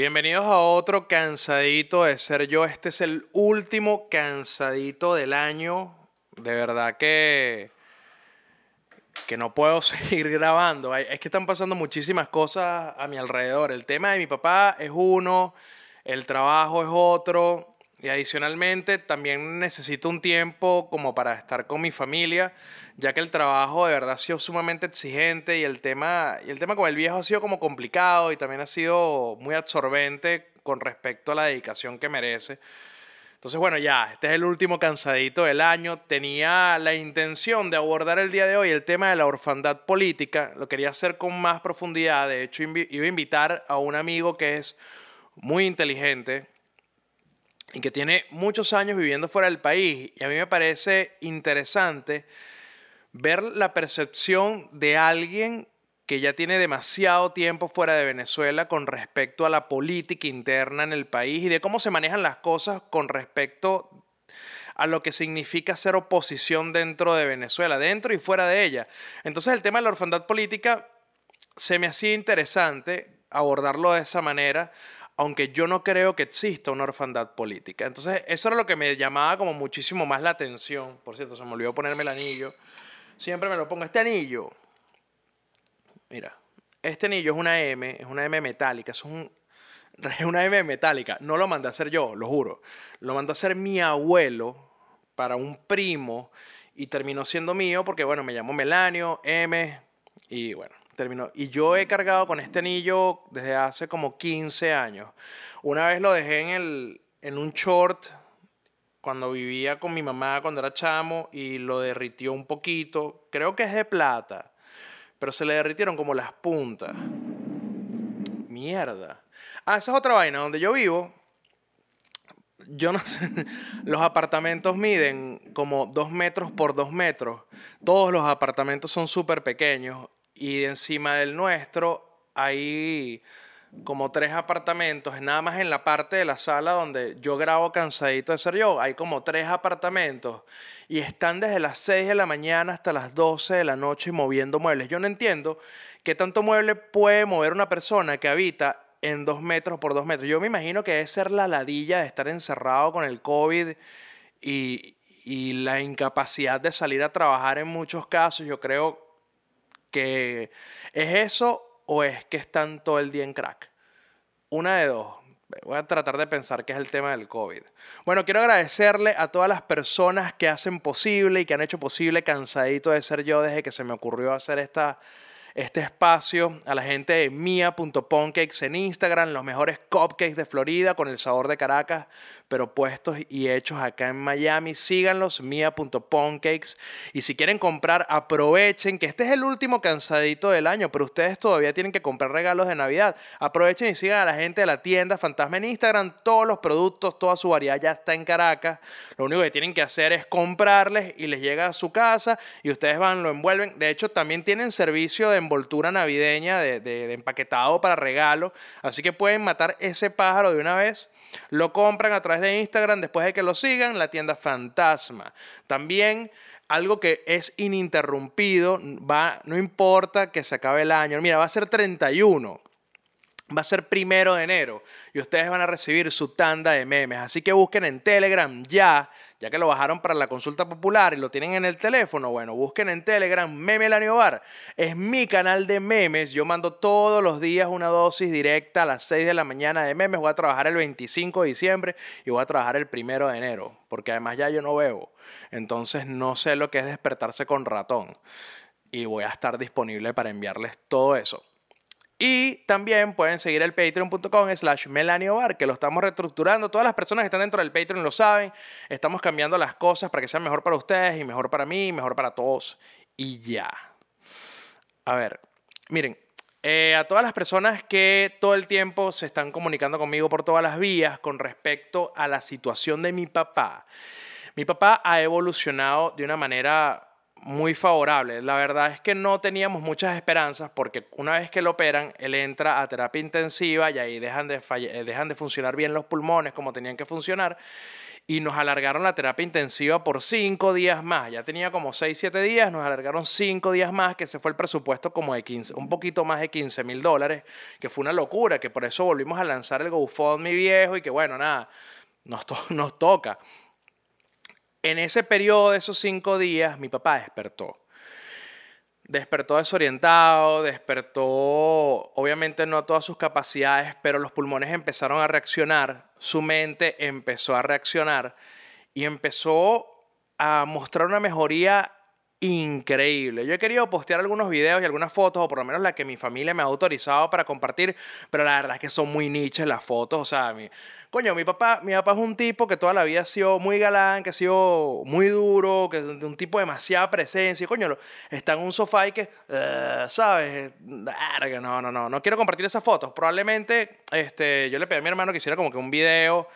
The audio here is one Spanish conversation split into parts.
Bienvenidos a otro cansadito de ser yo. Este es el último cansadito del año. De verdad que que no puedo seguir grabando. Es que están pasando muchísimas cosas a mi alrededor. El tema de mi papá es uno, el trabajo es otro. Y adicionalmente también necesito un tiempo como para estar con mi familia, ya que el trabajo de verdad ha sido sumamente exigente y el tema, y el tema con el viejo ha sido como complicado y también ha sido muy absorbente con respecto a la dedicación que merece. Entonces, bueno, ya, este es el último cansadito del año. Tenía la intención de abordar el día de hoy el tema de la orfandad política. Lo quería hacer con más profundidad. De hecho, iba a invitar a un amigo que es muy inteligente y que tiene muchos años viviendo fuera del país. Y a mí me parece interesante ver la percepción de alguien que ya tiene demasiado tiempo fuera de Venezuela con respecto a la política interna en el país y de cómo se manejan las cosas con respecto a lo que significa ser oposición dentro de Venezuela, dentro y fuera de ella. Entonces el tema de la orfandad política se me hacía interesante abordarlo de esa manera, aunque yo no creo que exista una orfandad política. Entonces, eso era lo que me llamaba como muchísimo más la atención. Por cierto, se me olvidó ponerme el anillo. Siempre me lo pongo. Este anillo. Mira, este anillo es una M, es una M metálica. Es, un, una M metálica. No lo mandé a hacer yo, lo juro. Lo mandó a hacer mi abuelo para un primo y terminó siendo mío porque, bueno, me llamó Melanio, M, y bueno, terminó. Y yo he cargado con este anillo desde hace como 15 años. Una vez lo dejé en, el, en un short cuando vivía con mi mamá cuando era chamo y lo derritió un poquito. Creo que es de plata, pero se le derritieron como las puntas. Mierda. Ah, esa es otra vaina. Donde yo vivo, yo no sé, los apartamentos miden como dos metros por dos metros. Todos los apartamentos son súper pequeños y encima del nuestro hay como tres apartamentos, nada más en la parte de la sala donde yo grabo cansadito de ser yo, hay como tres apartamentos y están desde las 6 de la mañana hasta las 12 de la noche moviendo muebles. Yo no entiendo qué tanto mueble puede mover una persona que habita en dos metros por dos metros. Yo me imagino que debe ser la ladilla de estar encerrado con el COVID y, y la incapacidad de salir a trabajar en muchos casos. Yo creo que es eso o es que están todo el día en crack. Una de dos. Voy a tratar de pensar qué es el tema del COVID. Bueno, quiero agradecerle a todas las personas que hacen posible y que han hecho posible cansadito de ser yo desde que se me ocurrió hacer esta este espacio a la gente de mia.poncakes en Instagram, los mejores cupcakes de Florida con el sabor de Caracas, pero puestos y hechos acá en Miami. Síganlos, mia.poncakes. Y si quieren comprar, aprovechen que este es el último cansadito del año, pero ustedes todavía tienen que comprar regalos de Navidad. Aprovechen y sigan a la gente de la tienda Fantasma en Instagram. Todos los productos, toda su variedad ya está en Caracas. Lo único que tienen que hacer es comprarles y les llega a su casa y ustedes van, lo envuelven. De hecho, también tienen servicio de envoltura navideña, de, empaquetado para regalo. Así que pueden matar ese pájaro de una vez. Lo compran a través de Instagram después de que lo sigan, la tienda Fantasma. También algo que es ininterrumpido, va, no importa que se acabe el año. Mira, va a ser 31 va a ser primero de enero y ustedes van a recibir su tanda de memes. Así que busquen en Telegram ya ya que lo bajaron para la consulta popular y lo tienen en el teléfono, bueno, busquen en Telegram Meme Bar. Es mi canal de memes. Yo mando todos los días una dosis directa a las 6 de la mañana de memes. Voy a trabajar el 25 de diciembre y voy a trabajar el primero de enero, porque además ya yo no bebo. Entonces no sé lo que es despertarse con ratón. Y voy a estar disponible para enviarles todo eso. Y también pueden seguir el patreon.com slash melaniobar, que lo estamos reestructurando. Todas las personas que están dentro del Patreon lo saben. Estamos cambiando las cosas para que sean mejor para ustedes y mejor para mí, mejor para todos. Y ya. A ver, miren, Eh, a todas las personas que todo el tiempo se están comunicando conmigo por todas las vías con respecto a la situación de mi papá. Mi papá ha evolucionado de una manera muy favorable. La verdad es que no teníamos muchas esperanzas porque una vez que lo operan, él entra a terapia intensiva y ahí dejan de, eh, dejan de funcionar bien los pulmones como tenían que funcionar y nos alargaron la terapia intensiva por cinco días más. Ya tenía como seis, siete días, nos alargaron cinco días más, que se fue el presupuesto como de 15, un poquito más de 15 mil dólares, que fue una locura, que por eso volvimos a lanzar el GoFundMe viejo y que bueno, nada, nos, nos toca. En ese periodo de esos cinco días, mi papá despertó. Despertó desorientado, despertó, obviamente no todas sus capacidades, pero los pulmones empezaron a reaccionar, su mente empezó a reaccionar y empezó a mostrar una mejoría increíble. Yo he querido postear algunos videos y algunas fotos, o por lo menos la que mi familia me ha autorizado para compartir, pero la verdad es que son muy niches las fotos. O sea, mi, coño, mi papá, mi papá es un tipo que toda la vida ha sido muy galán, que ha sido muy duro, que es un tipo de demasiada presencia. Coño, está en un sofá y que, uh, ¿sabes? No, no, no, no quiero compartir esas fotos. Probablemente este, yo le pedí a mi hermano que hiciera como que un video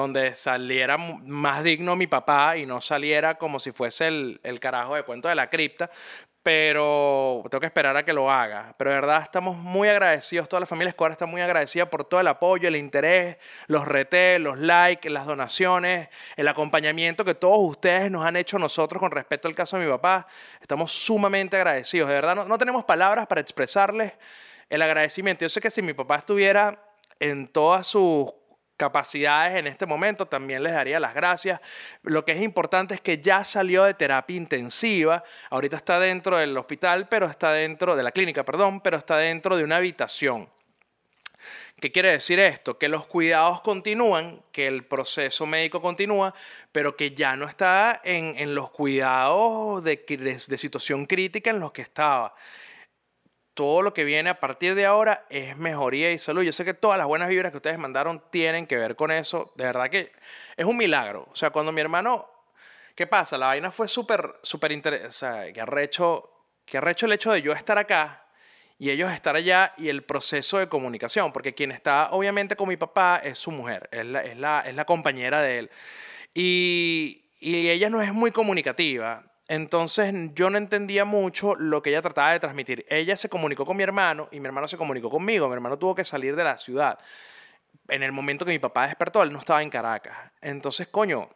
donde saliera más digno mi papá y no saliera como si fuese el, el carajo de cuento de la cripta, pero tengo que esperar a que lo haga. Pero de verdad estamos muy agradecidos, toda la familia Escobar está muy agradecida por todo el apoyo, el interés, los retés, los likes, las donaciones, el acompañamiento que todos ustedes nos han hecho nosotros con respecto al caso de mi papá. Estamos sumamente agradecidos, de verdad no, no tenemos palabras para expresarles el agradecimiento. Yo sé que si mi papá estuviera en todas sus capacidades en este momento, también les daría las gracias. Lo que es importante es que ya salió de terapia intensiva, ahorita está dentro del hospital, pero está dentro de la clínica, perdón, pero está dentro de una habitación. ¿Qué quiere decir esto? Que los cuidados continúan, que el proceso médico continúa, pero que ya no está en, los cuidados de, de situación crítica en los que estaba todo lo que viene a partir de ahora es mejoría y salud. Yo sé que todas las buenas vibras que ustedes mandaron tienen que ver con eso. De verdad que es un milagro. O sea, cuando mi hermano, ¿qué pasa? La vaina fue súper, súper interesante. O sea, que arrecho, que arrecho el hecho de yo estar acá y ellos estar allá y el proceso de comunicación. Porque quien está obviamente con mi papá es su mujer, es la, es la, es la compañera de él. Y, y ella no es muy comunicativa. Entonces yo no entendía mucho lo que ella trataba de transmitir. Ella se comunicó con mi hermano y mi hermano se comunicó conmigo. Mi hermano tuvo que salir de la ciudad. En el momento que mi papá despertó, él no estaba en Caracas. Entonces, coño,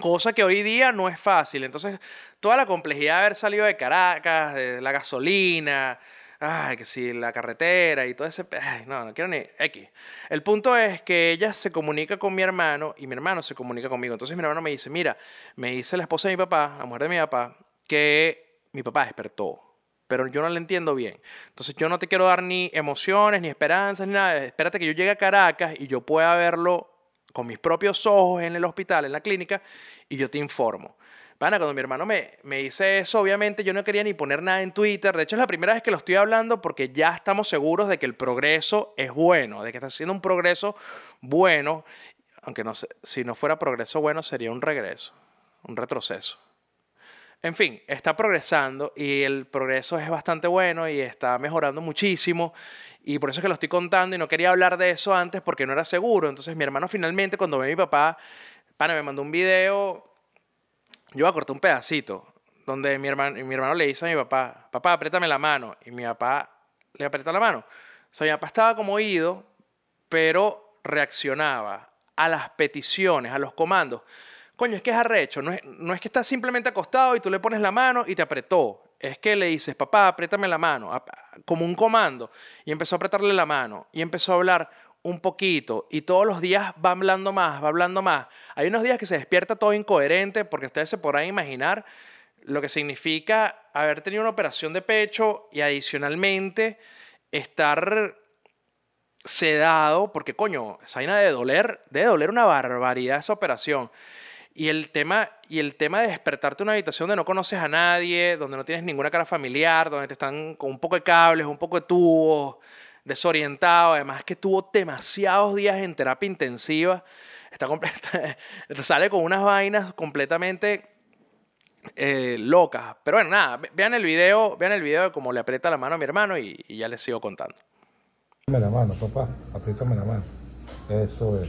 cosa que hoy día no es fácil. Entonces, toda la complejidad de haber salido de Caracas, de la gasolina, ay, que si la carretera y todo ese, ay, no, no quiero ni X. El punto es que ella se comunica con mi hermano y mi hermano se comunica conmigo. Entonces mi hermano me dice, mira, me dice la esposa de mi papá, la mujer de mi papá, que mi papá despertó, pero yo no le entiendo bien. Entonces yo no te quiero dar ni emociones, ni esperanzas, ni nada. Espérate que yo llegue a Caracas y yo pueda verlo con mis propios ojos en el hospital, en la clínica, y yo te informo. Pana, cuando mi hermano me, me dice eso, obviamente yo no quería ni poner nada en Twitter. De hecho, es la primera vez que lo estoy hablando porque ya estamos seguros de que el progreso es bueno, de que está haciendo un progreso bueno. Aunque no sé, si no fuera progreso bueno, sería un regreso, un retroceso. En fin, está progresando y el progreso es bastante bueno y está mejorando muchísimo. Y por eso es que lo estoy contando y no quería hablar de eso antes porque no era seguro. Entonces mi hermano finalmente cuando ve a mi papá, pana, me mandó un video yo corté un pedacito donde mi hermano, mi hermano le dice a mi papá, papá, apriétame la mano. Y mi papá le aprieta la mano. O sea, mi papá estaba como oído, pero reaccionaba a las peticiones, a los comandos. Coño, es que es arrecho. No es, no es que estás simplemente acostado y tú le pones la mano y te apretó. Es que le dices, papá, apriétame la mano, como un comando. Y empezó a apretarle la mano. Y empezó a hablar, un poquito y todos los días va hablando más, va hablando más. Hay unos días que se despierta todo incoherente porque ustedes se podrán imaginar lo que significa haber tenido una operación de pecho y adicionalmente estar sedado, porque coño, esa vaina de doler, debe doler una barbaridad esa operación. Y el tema, y el tema de despertarte en una habitación donde no conoces a nadie, donde no tienes ninguna cara familiar, donde te están con un poco de cables, un poco de tubos, desorientado, además que tuvo demasiados días en terapia intensiva, está sale con unas vainas completamente eh, locas. Pero bueno, nada, vean el video, vean el video de cómo le aprieta la mano a mi hermano y, y ya les sigo contando. la mano, papá. Apriétame la mano. Eso es.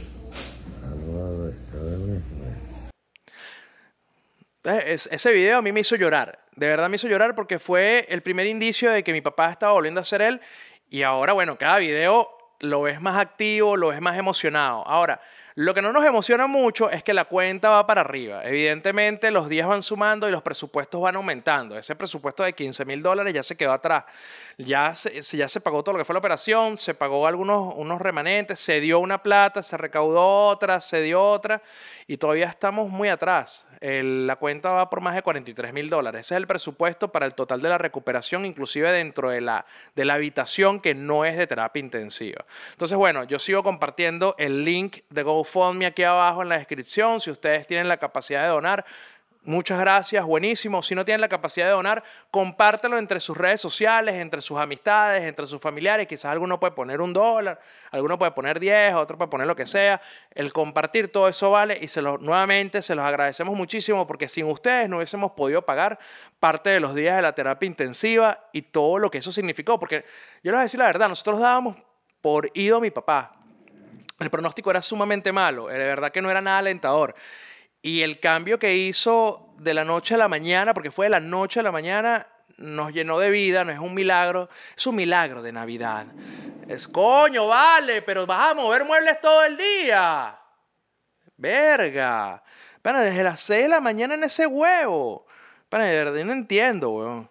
Entonces, ese video a mí me hizo llorar. De verdad me hizo llorar porque fue el primer indicio de que mi papá estaba volviendo a ser él. Y ahora, bueno, cada video lo ves más activo, lo ves más emocionado. Ahora, lo que no nos emociona mucho es que la cuenta va para arriba. Evidentemente, los días van sumando y los presupuestos van aumentando. Ese presupuesto de 15 mil dólares ya se quedó atrás. Ya se, ya se pagó todo lo que fue la operación, se pagó algunos unos remanentes, se dio una plata, se recaudó otra, se dio otra y todavía estamos muy atrás. La cuenta va por más de 43 mil dólares. Ese es el presupuesto para el total de la recuperación, inclusive dentro de la, de la habitación que no es de terapia intensiva. Entonces, bueno, yo sigo compartiendo el link de GoFundMe GoFundMe aquí abajo en la descripción. Si ustedes tienen la capacidad de donar, Muchas gracias, buenísimo. Si no tienen la capacidad de donar, compártelo entre sus redes sociales, entre sus amistades, entre sus familiares. Quizás alguno puede poner un dólar, alguno puede poner 10, otro puede poner lo que sea. El compartir todo eso vale y se lo, nuevamente se los agradecemos muchísimo porque sin ustedes no hubiésemos podido pagar parte de los días de la terapia intensiva y todo lo que eso significó. Porque yo les voy a decir la verdad, nosotros dábamos por ido a mi papá. El pronóstico era sumamente malo, de verdad que no era nada alentador. Y el cambio que hizo de la noche a la mañana, porque fue de la noche a la mañana, nos llenó de vida, no es un milagro, es un milagro de Navidad. Es coño, vale, pero vas a mover muebles todo el día. Verga. Bueno, desde las 6 de la mañana en ese huevo. Bueno, de verdad no entiendo, weón.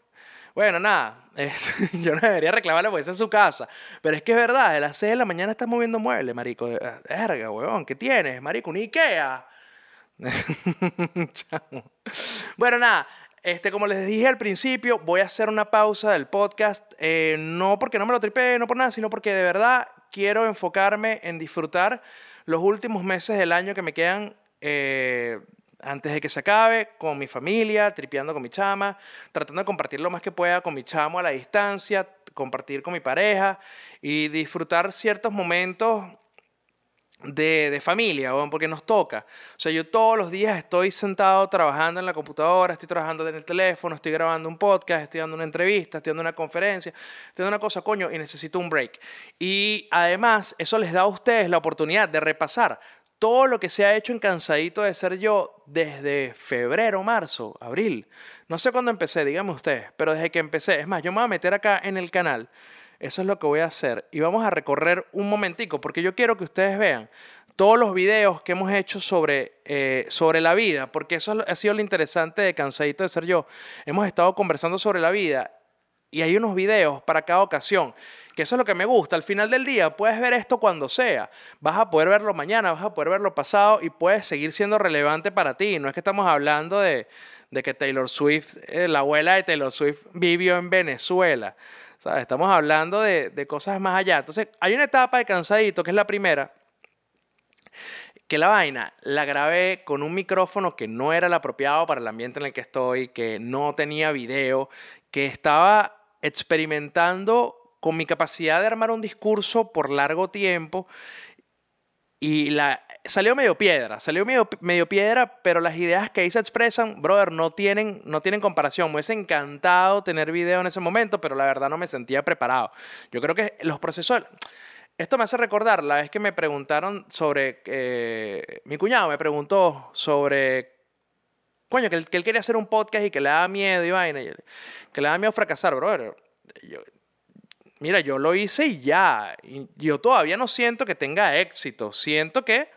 Bueno, nada, yo no debería reclamarle porque esa es su casa. Pero es que es verdad, a las 6 de la mañana estás moviendo muebles, marico. Verga, huevón, ¿qué tienes, marico? ¿Un Ikea? bueno, nada. Este, como les dije al principio, voy a hacer una pausa del podcast. Eh, no porque no me lo tripé, no por nada, sino porque de verdad quiero enfocarme en disfrutar los últimos meses del año que me quedan eh, antes de que se acabe, con mi familia, tripeando con mi chama, tratando de compartir lo más que pueda con mi chamo a la distancia, compartir con mi pareja y disfrutar ciertos momentos de, de, familia, porque nos toca. O sea, yo todos los días estoy sentado trabajando en la computadora, estoy trabajando en el teléfono, estoy grabando un podcast, estoy dando una entrevista, estoy dando una conferencia, estoy dando una cosa, coño, y necesito un break. Y además, eso les da a ustedes la oportunidad de repasar todo lo que se ha hecho en Cansadito de Ser Yo desde febrero, marzo, abril. No sé cuándo empecé, díganme ustedes, pero desde que empecé. Es más, yo me voy a meter acá en el canal. Eso es lo que voy a hacer. Y vamos a recorrer un momentico, porque yo quiero que ustedes vean todos los videos que hemos hecho sobre, eh, sobre la vida, porque eso ha sido lo interesante de Cansadito de Ser Yo. Hemos estado conversando sobre la vida y hay unos videos para cada ocasión que eso es lo que me gusta. Al final del día puedes ver esto cuando sea. Vas a poder verlo mañana, vas a poder verlo pasado y puedes seguir siendo relevante para ti. No es que estamos hablando de, que Taylor Swift, eh, la abuela de Taylor Swift vivió en Venezuela. Estamos hablando de, de cosas más allá. Entonces, hay una etapa de cansadito, que es la primera, que la vaina la grabé con un micrófono que no era el apropiado para el ambiente en el que estoy, que no tenía video, que estaba experimentando con mi capacidad de armar un discurso por largo tiempo y la, salió medio piedra, salió medio, medio piedra, pero las ideas que ahí se expresan, brother, no tienen, no tienen comparación. Me hubiese encantado tener video en ese momento, pero la verdad no me sentía preparado. Yo creo que los procesos... Esto me hace recordar la vez que me preguntaron sobre... Eh, mi cuñado me preguntó sobre... Coño, que él, que él, quería hacer un podcast y que le daba miedo y vaina, que le daba miedo fracasar, brother. Yo, mira, yo lo hice y ya. yo todavía no siento que tenga éxito. Siento que...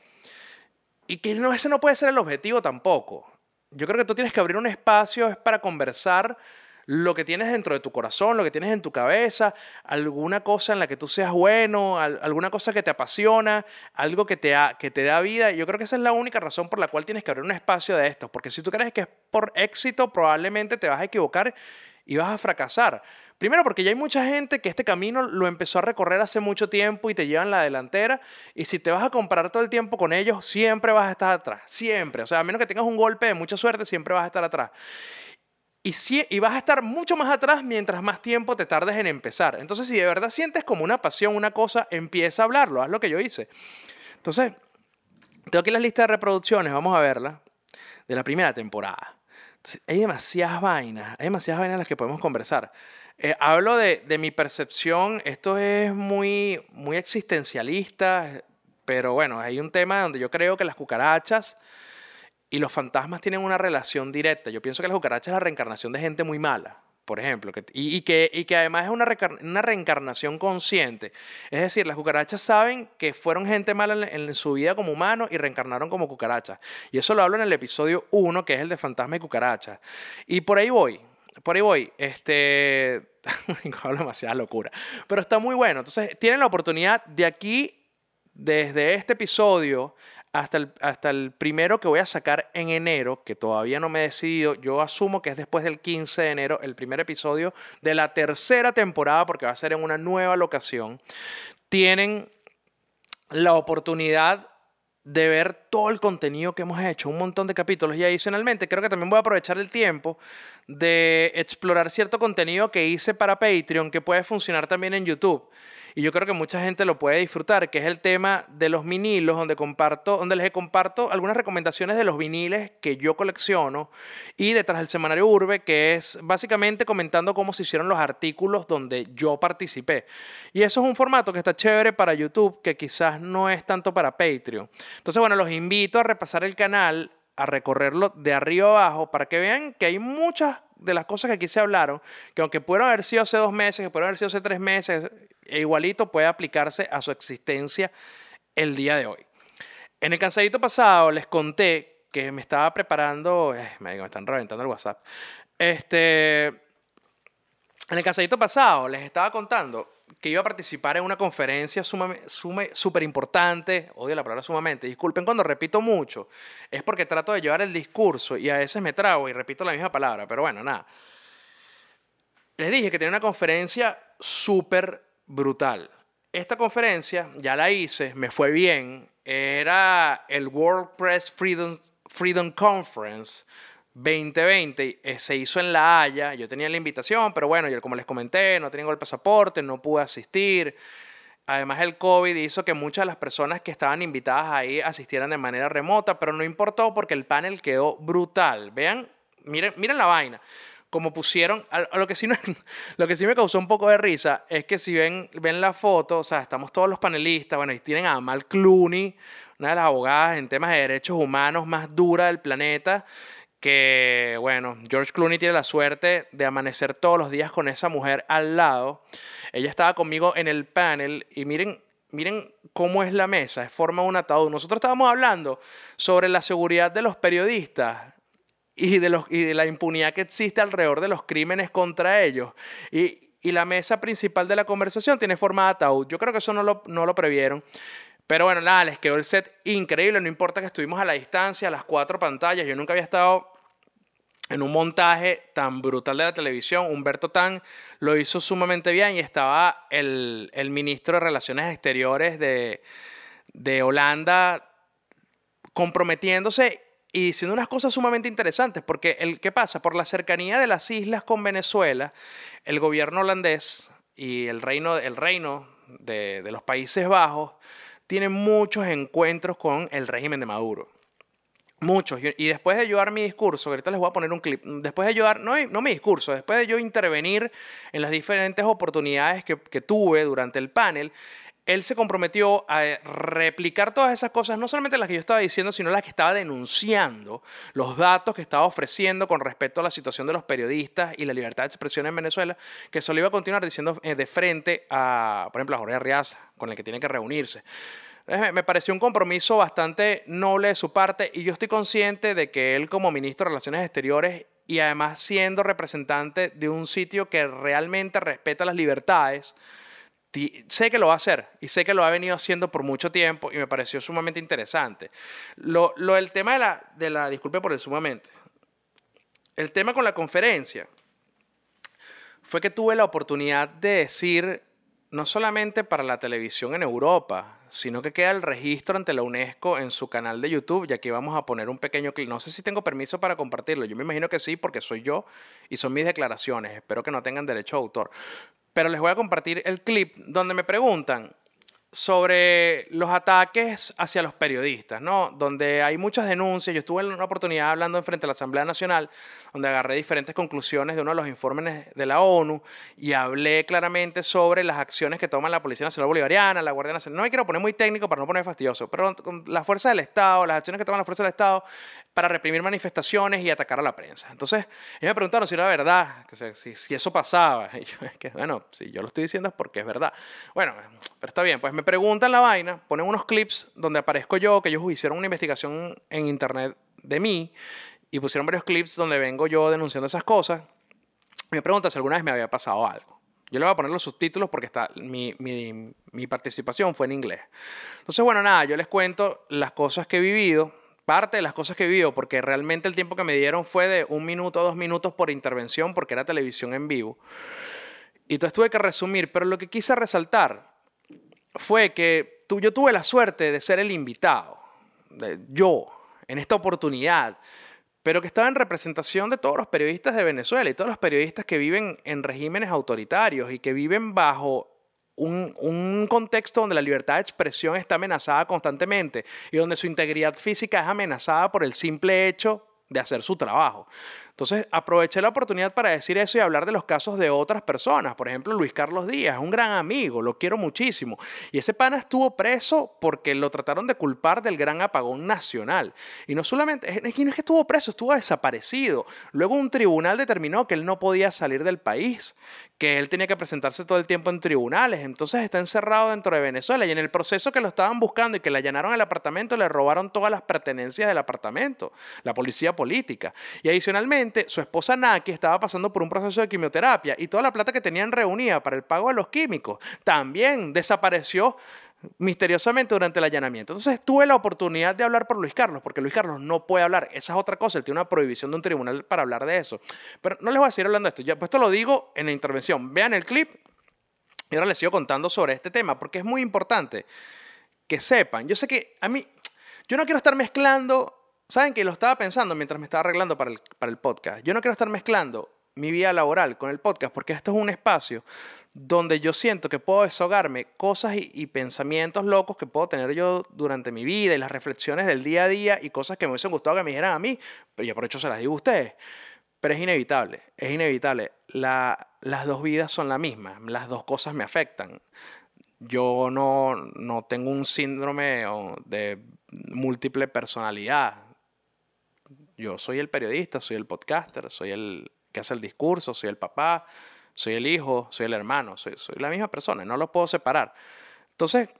Y que no, ese no puede ser el objetivo tampoco. Yo creo que tú tienes que abrir un espacio es para conversar lo que tienes dentro de tu corazón, lo que tienes en tu cabeza, alguna cosa en la que tú seas bueno, alguna cosa que te apasiona, algo que te, que te da vida. Yo creo que esa es la única razón por la cual tienes que abrir un espacio de estos, porque si tú crees que es por éxito, probablemente te vas a equivocar y vas a fracasar. Primero porque ya hay mucha gente que este camino lo empezó a recorrer hace mucho tiempo y te llevan la delantera. Y si te vas a comparar todo el tiempo con ellos, siempre vas a estar atrás. Siempre. O sea, a menos que tengas un golpe de mucha suerte, siempre vas a estar atrás. Y, si, y vas a estar mucho más atrás mientras más tiempo te tardes en empezar. Entonces, si de verdad sientes como una pasión, una cosa, empieza a hablarlo. Haz lo que yo hice. Entonces, tengo aquí la lista de reproducciones. Vamos a verla. De la primera temporada. Hay demasiadas vainas, hay demasiadas vainas en las que podemos conversar. Eh, hablo de, de, mi percepción, esto es muy, muy existencialista, pero bueno, hay un tema donde yo creo que las cucarachas y los fantasmas tienen una relación directa. Yo pienso que las cucarachas es la reencarnación de gente muy mala por ejemplo, y, que, además es una, una, reencarnación consciente. Es decir, las cucarachas saben que fueron gente mala en, su vida como humanos y reencarnaron como cucarachas. Y eso lo hablo en el episodio 1, que es el de fantasma y cucarachas. Y por ahí voy, por ahí voy. Este, hablo demasiada locura, pero está muy bueno. Entonces, tienen la oportunidad de aquí, desde este episodio, hasta el, hasta el primero que voy a sacar en enero, que todavía no me he decidido, yo asumo que es después del 15 de enero, el primer episodio de la tercera temporada, porque va a ser en una nueva locación, tienen la oportunidad de ver todo el contenido que hemos hecho, un montón de capítulos. Y adicionalmente creo que también voy a aprovechar el tiempo de explorar cierto contenido que hice para Patreon que puede funcionar también en YouTube y yo creo que mucha gente lo puede disfrutar, que es el tema de los vinilos, donde, comparto, donde les comparto algunas recomendaciones de los viniles que yo colecciono y detrás del semanario Urbe, que es básicamente comentando cómo se hicieron los artículos donde yo participé. Y eso es un formato que está chévere para YouTube, que quizás no es tanto para Patreon. Entonces, bueno, los invito a repasar el canal a recorrerlo de arriba abajo para que vean que hay muchas de las cosas que aquí se hablaron, que aunque pudieron haber sido hace dos meses, que pudieron haber sido hace tres meses, e igualito puede aplicarse a su existencia el día de hoy. En el cansadito pasado les conté que me estaba preparando, eh, me están reventando el WhatsApp, este, en el cansadito pasado les estaba contando que iba a participar en una conferencia súper importante, odio la palabra sumamente, disculpen cuando repito mucho, es porque trato de llevar el discurso y a veces me trago y repito la misma palabra, pero bueno, nada. Les dije que tenía una conferencia súper brutal. Esta conferencia ya la hice, me fue bien, era el World Press Freedom, Freedom Conference 2020 eh, se hizo en La Haya. Yo tenía la invitación, pero bueno, yo como les comenté, no tengo el pasaporte, no pude asistir. Además, el COVID hizo que muchas de las personas que estaban invitadas ahí asistieran de manera remota, pero no importó porque el panel quedó brutal. Vean, miren, miren la vaina. Como pusieron, a lo que, sí me causó un poco de risa es que si ven, ven la foto, o sea, estamos todos los panelistas, bueno, y tienen a Mal Clooney, una de las abogadas en temas de derechos humanos más dura del planeta, que, bueno, George Clooney tiene la suerte de amanecer todos los días con esa mujer al lado. Ella estaba conmigo en el panel y miren, miren cómo es la mesa, es forma un ataúd. Nosotros estábamos hablando sobre la seguridad de los periodistas y de, los, y de la impunidad que existe alrededor de los crímenes contra ellos. Y, y la mesa principal de la conversación tiene forma de ataúd. Yo creo que eso no lo, no lo previeron. Pero bueno, nada, les quedó el set increíble, no importa que estuvimos a la distancia, a las cuatro pantallas, yo nunca había estado en un montaje tan brutal de la televisión. Humberto Tan lo hizo sumamente bien y estaba el, ministro de Relaciones Exteriores de, de Holanda comprometiéndose y diciendo unas cosas sumamente interesantes, porque el, ¿qué pasa? Por la cercanía de las islas con Venezuela, el gobierno holandés y el reino, el reino de, de los Países Bajos tiene muchos encuentros con el régimen de Maduro. Muchos. Y después de yo dar mi discurso, ahorita les voy a poner un clip, después de yo dar, no, no mi discurso, después de yo intervenir en las diferentes oportunidades que, que tuve durante el panel, él se comprometió a replicar todas esas cosas, no solamente las que yo estaba diciendo, sino las que estaba denunciando, los datos que estaba ofreciendo con respecto a la situación de los periodistas y la libertad de expresión en Venezuela, que eso lo iba a continuar diciendo eh, de frente a, por ejemplo, a Jorge Arriaza, con el que tiene que reunirse. Me pareció un compromiso bastante noble de su parte y yo estoy consciente de que él como ministro de Relaciones Exteriores y además siendo representante de un sitio que realmente respeta las libertades, sé que lo va a hacer y sé que lo ha venido haciendo por mucho tiempo y me pareció sumamente interesante. Lo, lo el tema de la, de la, disculpe por el sumamente, el tema con la conferencia fue que tuve la oportunidad de decir, no solamente para la televisión en Europa, sino que queda el registro ante la UNESCO en su canal de YouTube, y aquí vamos a poner un pequeño clip. No sé si tengo permiso para compartirlo, yo me imagino que sí, porque soy yo y son mis declaraciones, espero que no tengan derecho a autor. Pero les voy a compartir el clip donde me preguntan, sobre los ataques hacia los periodistas, ¿no? Donde hay muchas denuncias. Yo estuve en una oportunidad hablando en frente a la Asamblea Nacional, donde agarré diferentes conclusiones de uno de los informes de la ONU y hablé claramente sobre las acciones que toman la Policía Nacional Bolivariana, la Guardia Nacional. No me quiero poner muy técnico para no poner fastidioso, pero con la fuerza del Estado, las acciones que toman la fuerza del Estado para reprimir manifestaciones y atacar a la prensa. Entonces, ellos me preguntaron si era verdad, si, si eso pasaba. Y yo, es que, bueno, si yo lo estoy diciendo es porque es verdad. Bueno, pero está bien, pues me preguntan la vaina, ponen unos clips donde aparezco yo, que ellos hicieron una investigación en internet de mí y pusieron varios clips donde vengo yo denunciando esas cosas. Me preguntan si alguna vez me había pasado algo. Yo le voy a poner los subtítulos porque está, mi, mi, mi participación fue en inglés. Entonces, bueno, nada, yo les cuento las cosas que he vivido parte de las cosas que vivo, porque realmente el tiempo que me dieron fue de un minuto dos minutos por intervención, porque era televisión en vivo. Y entonces tuve que resumir, pero lo que quise resaltar fue que yo tuve la suerte de ser el invitado, yo, en esta oportunidad, pero que estaba en representación de todos los periodistas de Venezuela y todos los periodistas que viven en regímenes autoritarios y que viven bajo un, contexto donde la libertad de expresión está amenazada constantemente y donde su integridad física es amenazada por el simple hecho de hacer su trabajo. Entonces aproveché la oportunidad para decir eso y hablar de los casos de otras personas. Por ejemplo, Luis Carlos Díaz, un gran amigo, lo quiero muchísimo. Y ese pana estuvo preso porque lo trataron de culpar del gran apagón nacional. Y no solamente, es que no es que estuvo preso, estuvo desaparecido. Luego un tribunal determinó que él no podía salir del país, que él tenía que presentarse todo el tiempo en tribunales. Entonces está encerrado dentro de Venezuela. Y en el proceso que lo estaban buscando y que le allanaron el apartamento, le robaron todas las pertenencias del apartamento, la policía política. Y adicionalmente, su esposa Naki estaba pasando por un proceso de quimioterapia y toda la plata que tenían reunida para el pago de los químicos también desapareció misteriosamente durante el allanamiento. Entonces tuve la oportunidad de hablar por Luis Carlos, porque Luis Carlos no puede hablar. Esa es otra cosa, él tiene una prohibición de un tribunal para hablar de eso. Pero no les voy a seguir hablando de esto, ya, pues esto lo digo en la intervención. Vean el clip y ahora les sigo contando sobre este tema, porque es muy importante que sepan. Yo sé que a mí, yo no quiero estar mezclando Saben que lo estaba pensando mientras me estaba arreglando para el, para el podcast. Yo no quiero estar mezclando mi vida laboral con el podcast porque esto es un espacio donde yo siento que puedo deshogarme cosas y, pensamientos locos que puedo tener yo durante mi vida y las reflexiones del día a día y cosas que me hubiesen gustado que me dijeran a mí, pero yo por hecho se las digo a ustedes. Pero es inevitable, es inevitable. las dos vidas son la misma, las dos cosas me afectan. Yo no, no tengo un síndrome de múltiple personalidad yo soy el periodista, soy el podcaster, soy el que hace el discurso, soy el papá, soy el hijo, soy el hermano, soy, soy la misma persona, no lo puedo separar. Entonces,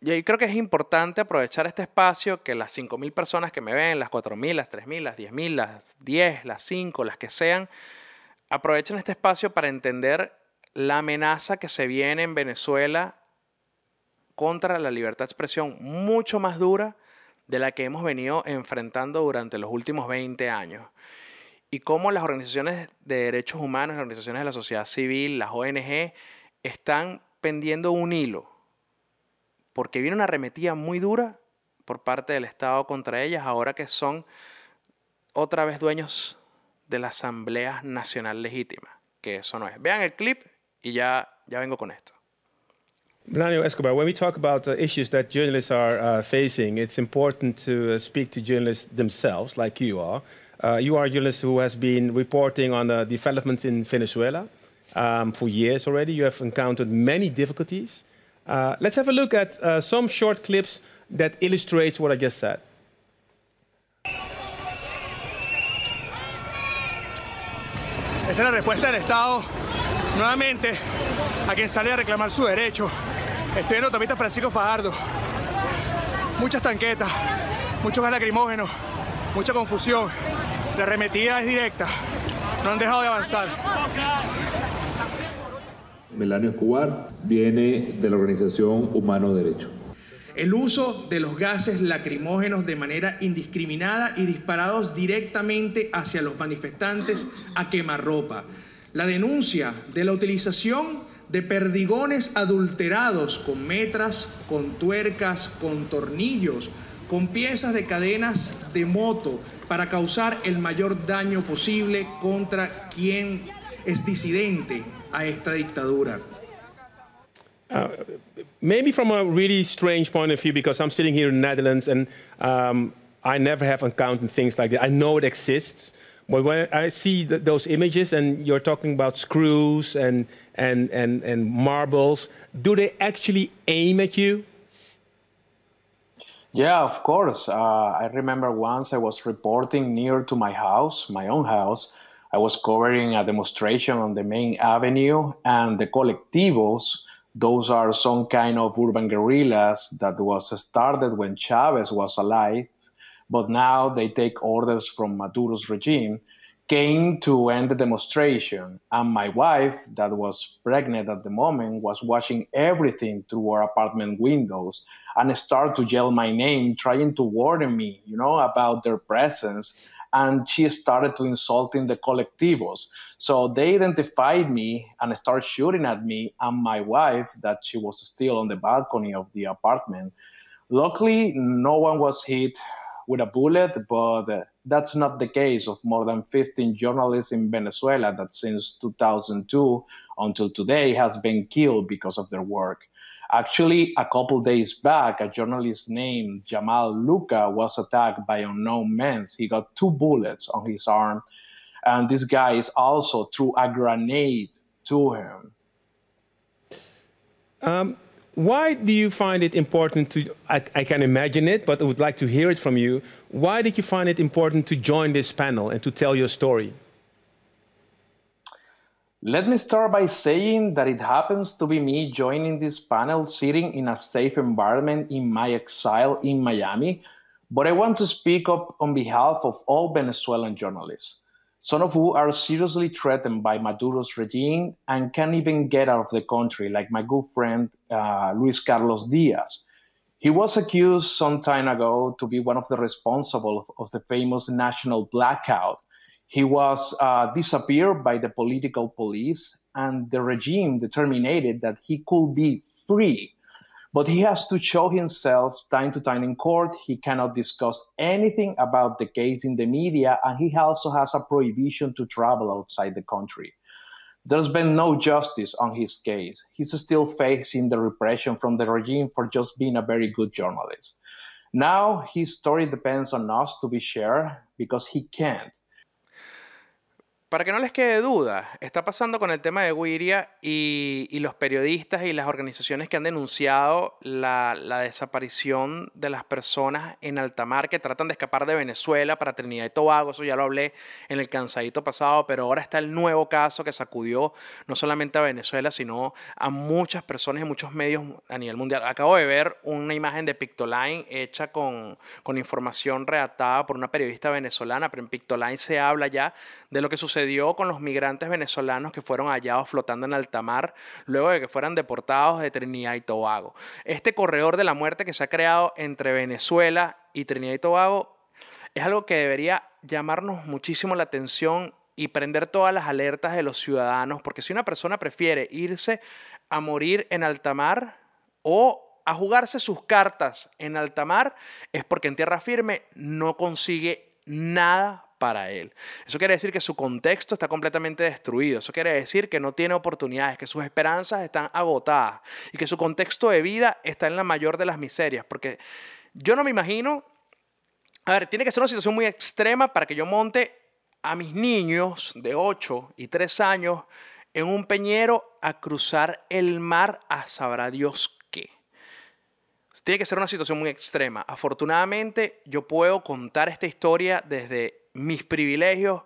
yo creo que es importante aprovechar este espacio que las 5.000 personas que me ven, las 4.000, las 3.000, las 10.000, las 10, las 5, las que sean, aprovechen este espacio para entender la amenaza que se viene en Venezuela contra la libertad de expresión mucho más dura de la que hemos venido enfrentando durante los últimos 20 años. Y cómo las organizaciones de derechos humanos, las organizaciones de la sociedad civil, las ONG, están pendiendo un hilo. Porque viene una arremetida muy dura por parte del Estado contra ellas, ahora que son otra vez dueños de la Asamblea Nacional Legítima. Que eso no es. Vean el clip y ya, ya vengo con esto. Blanio Escobar, when we talk about uh, issues that journalists are uh, facing, it's important to uh, speak to journalists themselves, like you are. Uh, you are a journalist who has been reporting on the developments in Venezuela um, for years already. You have encountered many difficulties. Uh, let's have a look at uh, some short clips that illustrates what I just said. Esta es la respuesta del Estado nuevamente a quien sale a reclamar su derecho Estoy en autopista Francisco Fajardo. Muchas tanquetas, muchos gas lacrimógenos, mucha confusión. La arremetida es directa. No han dejado de avanzar. Melanio Escobar viene de la organización Humano Derecho. El uso de los gases lacrimógenos de manera indiscriminada y disparados directamente hacia los manifestantes a quemarropa. La denuncia de la utilización de perdigones adulterados con metras, con tuercas, con tornillos, con piezas de cadenas de moto para causar el mayor daño posible contra quien es disidente a esta dictadura. Uh, maybe from a really strange point of view, because I'm sitting here in the Netherlands and um, I never have encountered things like that. I know it exists, but when I see th those images and you're talking about screws and, and, and, and marbles, do they actually aim at you? Yeah, of course. Uh, I remember once I was reporting near to my house, my own house. I was covering a demonstration on the main avenue, and the colectivos, those are some kind of urban guerrillas that was started when Chavez was alive, but now they take orders from Maduro's regime came to end the demonstration and my wife that was pregnant at the moment was watching everything through our apartment windows and started to yell my name trying to warn me you know about their presence. And she started to insulting the colectivos so they identified me and started shooting at me and my wife that she was still on the balcony of the apartment. Luckily no one was hit with a bullet, but uh, that's not the case of more than 15 journalists in Venezuela that since 2002 until today has been killed because of their work. Actually, a couple days back, a journalist named Jamal Luca was attacked by unknown men. He got two bullets on his arm, and this guy is also threw a grenade to him. Um, why do you find it important to, I, I, can imagine it, but I would like to hear it from you. Why did you find it important to join this panel and to tell your story? Let me start by saying that it happens to be me joining this panel sitting in a safe environment in my exile in Miami, but I want to speak up on behalf of all Venezuelan journalists some of who are seriously threatened by Maduro's regime and can't even get out of the country, like my good friend uh, Luis Carlos Diaz. He was accused some time ago to be one of the responsible of the famous national blackout. He was uh, disappeared by the political police, and the regime determined that he could be free but he has to show himself time to time in court. He cannot discuss anything about the case in the media, and he also has a prohibition to travel outside the country. There's been no justice on his case. He's still facing the repression from the regime for just being a very good journalist. Now his story depends on us to be shared because he can't. Para que no les quede duda, está pasando con el tema de Wiria y, los periodistas y las organizaciones que han denunciado la, desaparición de las personas en alta mar que tratan de escapar de Venezuela para Trinidad y Tobago. Eso ya lo hablé en el cansadito pasado, pero ahora está el nuevo caso que sacudió no solamente a Venezuela, sino a muchas personas y muchos medios a nivel mundial. Acabo de ver una imagen de Pictoline hecha con, con información redactada por una periodista venezolana, pero en Pictoline se habla ya de lo que sucede sucedió con los migrantes venezolanos que fueron hallados flotando en alta mar luego de que fueran deportados de Trinidad y Tobago. Este corredor de la muerte que se ha creado entre Venezuela y Trinidad y Tobago es algo que debería llamarnos muchísimo la atención y prender todas las alertas de los ciudadanos, porque si una persona prefiere irse a morir en alta mar o a jugarse sus cartas en alta mar, es porque en tierra firme no consigue nada para él. Eso quiere decir que su contexto está completamente destruido. Eso quiere decir que no tiene oportunidades, que sus esperanzas están agotadas y que su contexto de vida está en la mayor de las miserias. Porque yo no me imagino, a ver, tiene que ser una situación muy extrema para que yo monte a mis niños de 8 y 3 años en un peñero a cruzar el mar a sabrá Dios qué. Tiene que ser una situación muy extrema. Afortunadamente, yo puedo contar esta historia desde mis privilegios,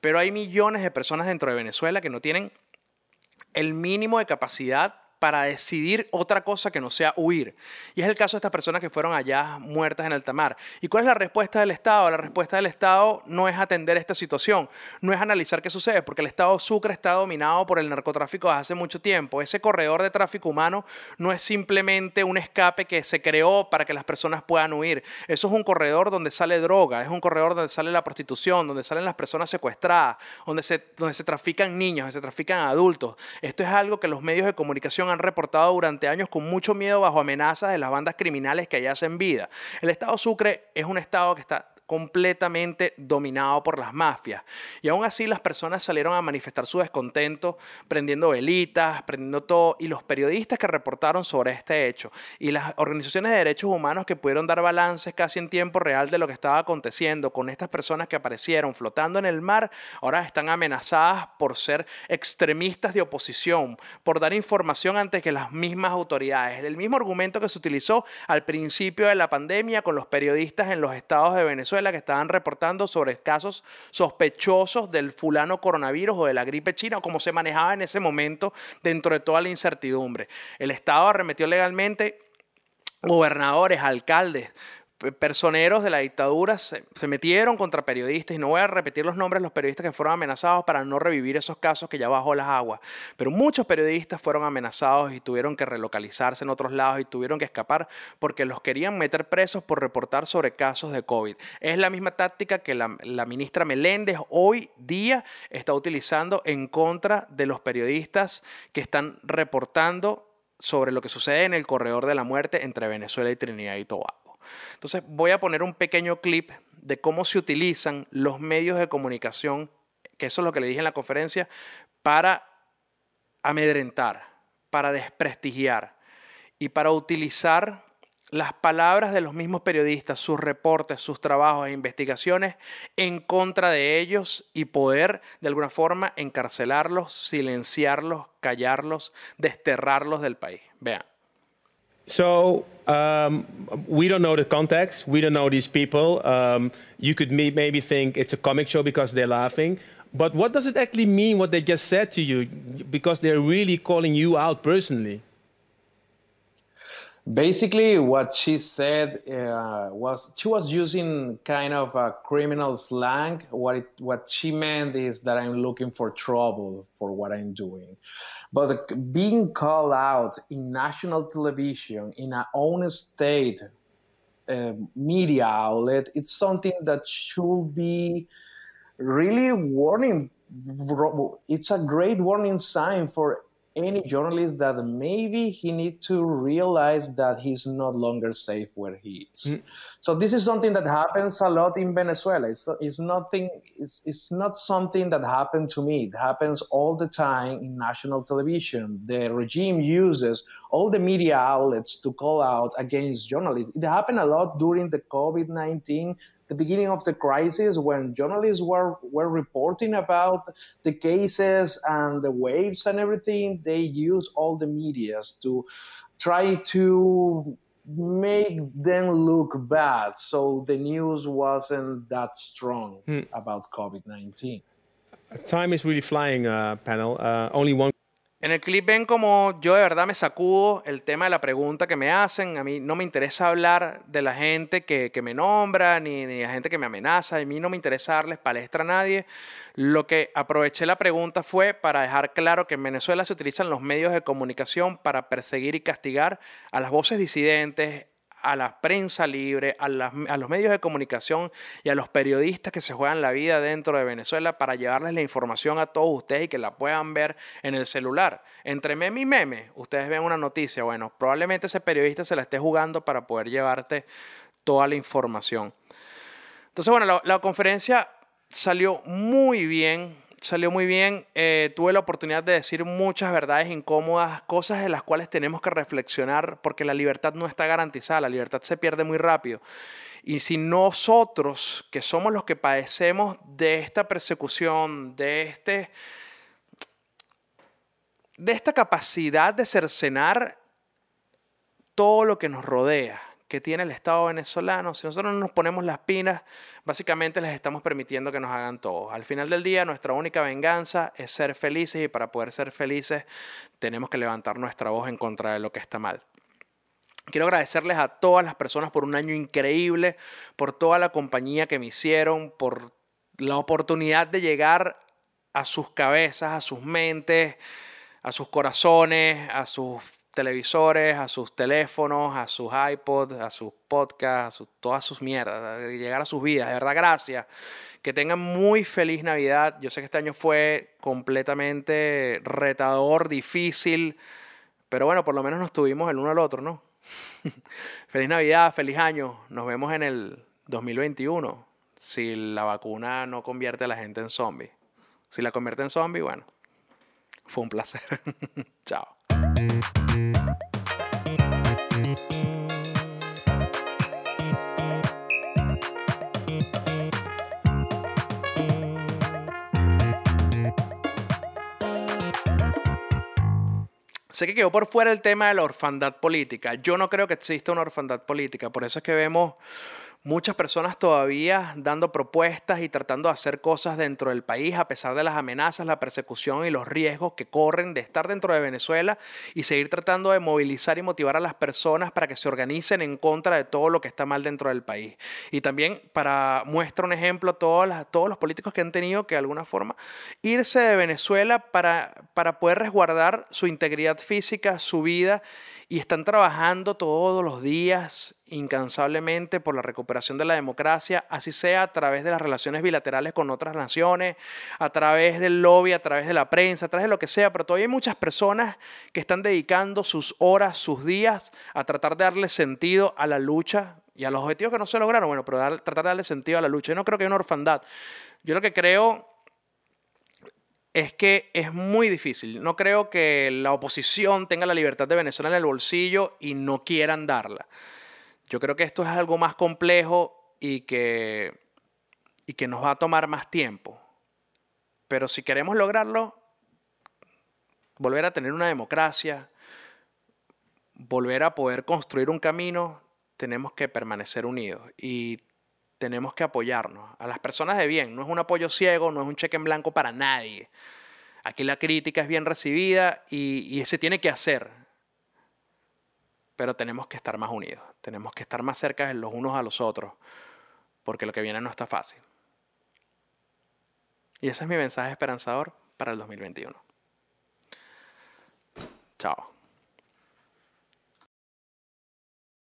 pero hay millones de personas dentro de Venezuela que no tienen el mínimo de capacidad para decidir otra cosa que no sea huir. Y es el caso de estas personas que fueron allá muertas en alta mar. ¿Y cuál es la respuesta del Estado? La respuesta del Estado no es atender esta situación, no es analizar qué sucede, porque el Estado Sucre está dominado por el narcotráfico desde hace mucho tiempo. Ese corredor de tráfico humano no es simplemente un escape que se creó para que las personas puedan huir. Eso es un corredor donde sale droga, es un corredor donde sale la prostitución, donde salen las personas secuestradas, donde se, donde se trafican niños, donde se trafican adultos. Esto es algo que los medios de comunicación han reportado durante años con mucho miedo bajo amenazas de las bandas criminales que allá hacen vida. El estado Sucre es un estado que está completamente dominado por las mafias. Y aún así las personas salieron a manifestar su descontento, prendiendo velitas, prendiendo todo, y los periodistas que reportaron sobre este hecho y las organizaciones de derechos humanos que pudieron dar balances casi en tiempo real de lo que estaba aconteciendo con estas personas que aparecieron flotando en el mar, ahora están amenazadas por ser extremistas de oposición, por dar información antes que las mismas autoridades. El mismo argumento que se utilizó al principio de la pandemia con los periodistas en los estados de Venezuela que estaban reportando sobre casos sospechosos del fulano coronavirus o de la gripe china o como se manejaba en ese momento dentro de toda la incertidumbre. El Estado arremetió legalmente gobernadores, alcaldes, personeros de la dictadura se, metieron contra periodistas y no voy a repetir los nombres los periodistas que fueron amenazados para no revivir esos casos que ya bajó las aguas, pero muchos periodistas fueron amenazados y tuvieron que relocalizarse en otros lados y tuvieron que escapar porque los querían meter presos por reportar sobre casos de COVID. Es la misma táctica que la ministra Meléndez hoy día está utilizando en contra de los periodistas que están reportando sobre lo que sucede en el corredor de la muerte entre Venezuela y Trinidad y Tobago. Entonces voy a poner un pequeño clip de cómo se utilizan los medios de comunicación, que eso es lo que le dije en la conferencia, para amedrentar, para desprestigiar y para utilizar las palabras de los mismos periodistas, sus reportes, sus trabajos e investigaciones en contra de ellos y poder de alguna forma encarcelarlos, silenciarlos, callarlos, desterrarlos del país. Vean. So um, we don't know the context. We don't know these people. Um, you could maybe think it's a comic show because they're laughing. But what does it actually mean, what they just said to you? Because they're really calling you out personally. Basically, what she said uh, was she was using kind of a criminal slang. What it, what she meant is that I'm looking for trouble for what I'm doing. But being called out in national television in our own state uh, media outlet, it's something that should be really warning. It's a great warning sign for any journalist that maybe he need to realize that he's no longer safe where he is. Mm. So this is something that happens a lot in Venezuela. It's, it's nothing. It's, it's not something that happened to me. It happens all the time in national television. The regime uses all the media outlets to call out against journalists. It happened a lot during the COVID nineteen the beginning of the crisis when journalists were, were reporting about the cases and the waves and everything, they used all the medias to try to make them look bad. So the news wasn't that strong hmm. about COVID 19. Time is really flying, uh, panel. Uh, only one En el clip ven como yo de verdad me sacudo el tema de la pregunta que me hacen. A mí no me interesa hablar de la gente que, me nombra ni de la gente que me amenaza. A mí no me interesa darles palestra a nadie. Lo que aproveché la pregunta fue para dejar claro que en Venezuela se utilizan los medios de comunicación para perseguir y castigar a las voces disidentes, a la prensa libre, a, los medios de comunicación y a los periodistas que se juegan la vida dentro de Venezuela para llevarles la información a todos ustedes y que la puedan ver en el celular. Entre meme y meme, ustedes ven una noticia, bueno, probablemente ese periodista se la esté jugando para poder llevarte toda la información. Entonces, bueno, la conferencia salió muy bien salió muy bien. Eh, tuve la oportunidad de decir muchas verdades incómodas, cosas de las cuales tenemos que reflexionar porque la libertad no está garantizada, la libertad se pierde muy rápido. Y si nosotros, que somos los que padecemos de esta persecución, de, este, de esta capacidad de cercenar todo lo que nos rodea, que tiene el Estado venezolano, si nosotros no nos ponemos las pinas, básicamente les estamos permitiendo que nos hagan todo. Al final del día, nuestra única venganza es ser felices y para poder ser felices tenemos que levantar nuestra voz en contra de lo que está mal. Quiero agradecerles a todas las personas por un año increíble, por toda la compañía que me hicieron, por la oportunidad de llegar a sus cabezas, a sus mentes, a sus corazones, a sus televisores, a sus teléfonos, a sus iPods, a sus podcasts, a todas sus mierdas, llegar a sus vidas. De verdad, gracias. Que tengan muy feliz Navidad. Yo sé que este año fue completamente retador, difícil, pero bueno, por lo menos nos tuvimos el uno al otro, ¿no? feliz Navidad, feliz año. Nos vemos en el 2021. si la vacuna no convierte a la gente en zombie. Si la convierte en zombie, bueno, fue un placer. Chao. Sé que quedó por fuera el tema de la orfandad política. Yo no creo que exista una orfandad política. Por eso es que vemos muchas personas todavía dando propuestas y tratando de hacer cosas dentro del país a pesar de las amenazas, la persecución y los riesgos que corren de estar dentro de Venezuela y seguir tratando de movilizar y motivar a las personas para que se organicen en contra de todo lo que está mal dentro del país. Y también para muestra un ejemplo todos, todos los políticos que han tenido que de alguna forma irse de Venezuela para, para poder resguardar su integridad física, su vida y están trabajando todos los días incansablemente por la recuperación de la democracia, así sea a través de las relaciones bilaterales con otras naciones, a través del lobby, a través de la prensa, a través de lo que sea, pero todavía hay muchas personas que están dedicando sus horas, sus días a tratar de darle sentido a la lucha y a los objetivos que no se lograron, bueno, pero tratar de darle sentido a la lucha. Yo no creo que haya una orfandad. Yo lo que creo es que es muy difícil. No creo que la oposición tenga la libertad de Venezuela en el bolsillo y no quieran darla. Yo creo que esto es algo más complejo y que, y que nos va a tomar más tiempo. Pero si queremos lograrlo, volver a tener una democracia, volver a poder construir un camino, tenemos que permanecer unidos. Y tenemos que apoyarnos a las personas de bien. No es un apoyo ciego, no es un cheque en blanco para nadie. Aquí la crítica es bien recibida y, y se tiene que hacer. Pero tenemos que estar más unidos, tenemos que estar más cerca de los unos a los otros, porque lo que viene no está fácil. Y ese es mi mensaje esperanzador para el 2021. Chao.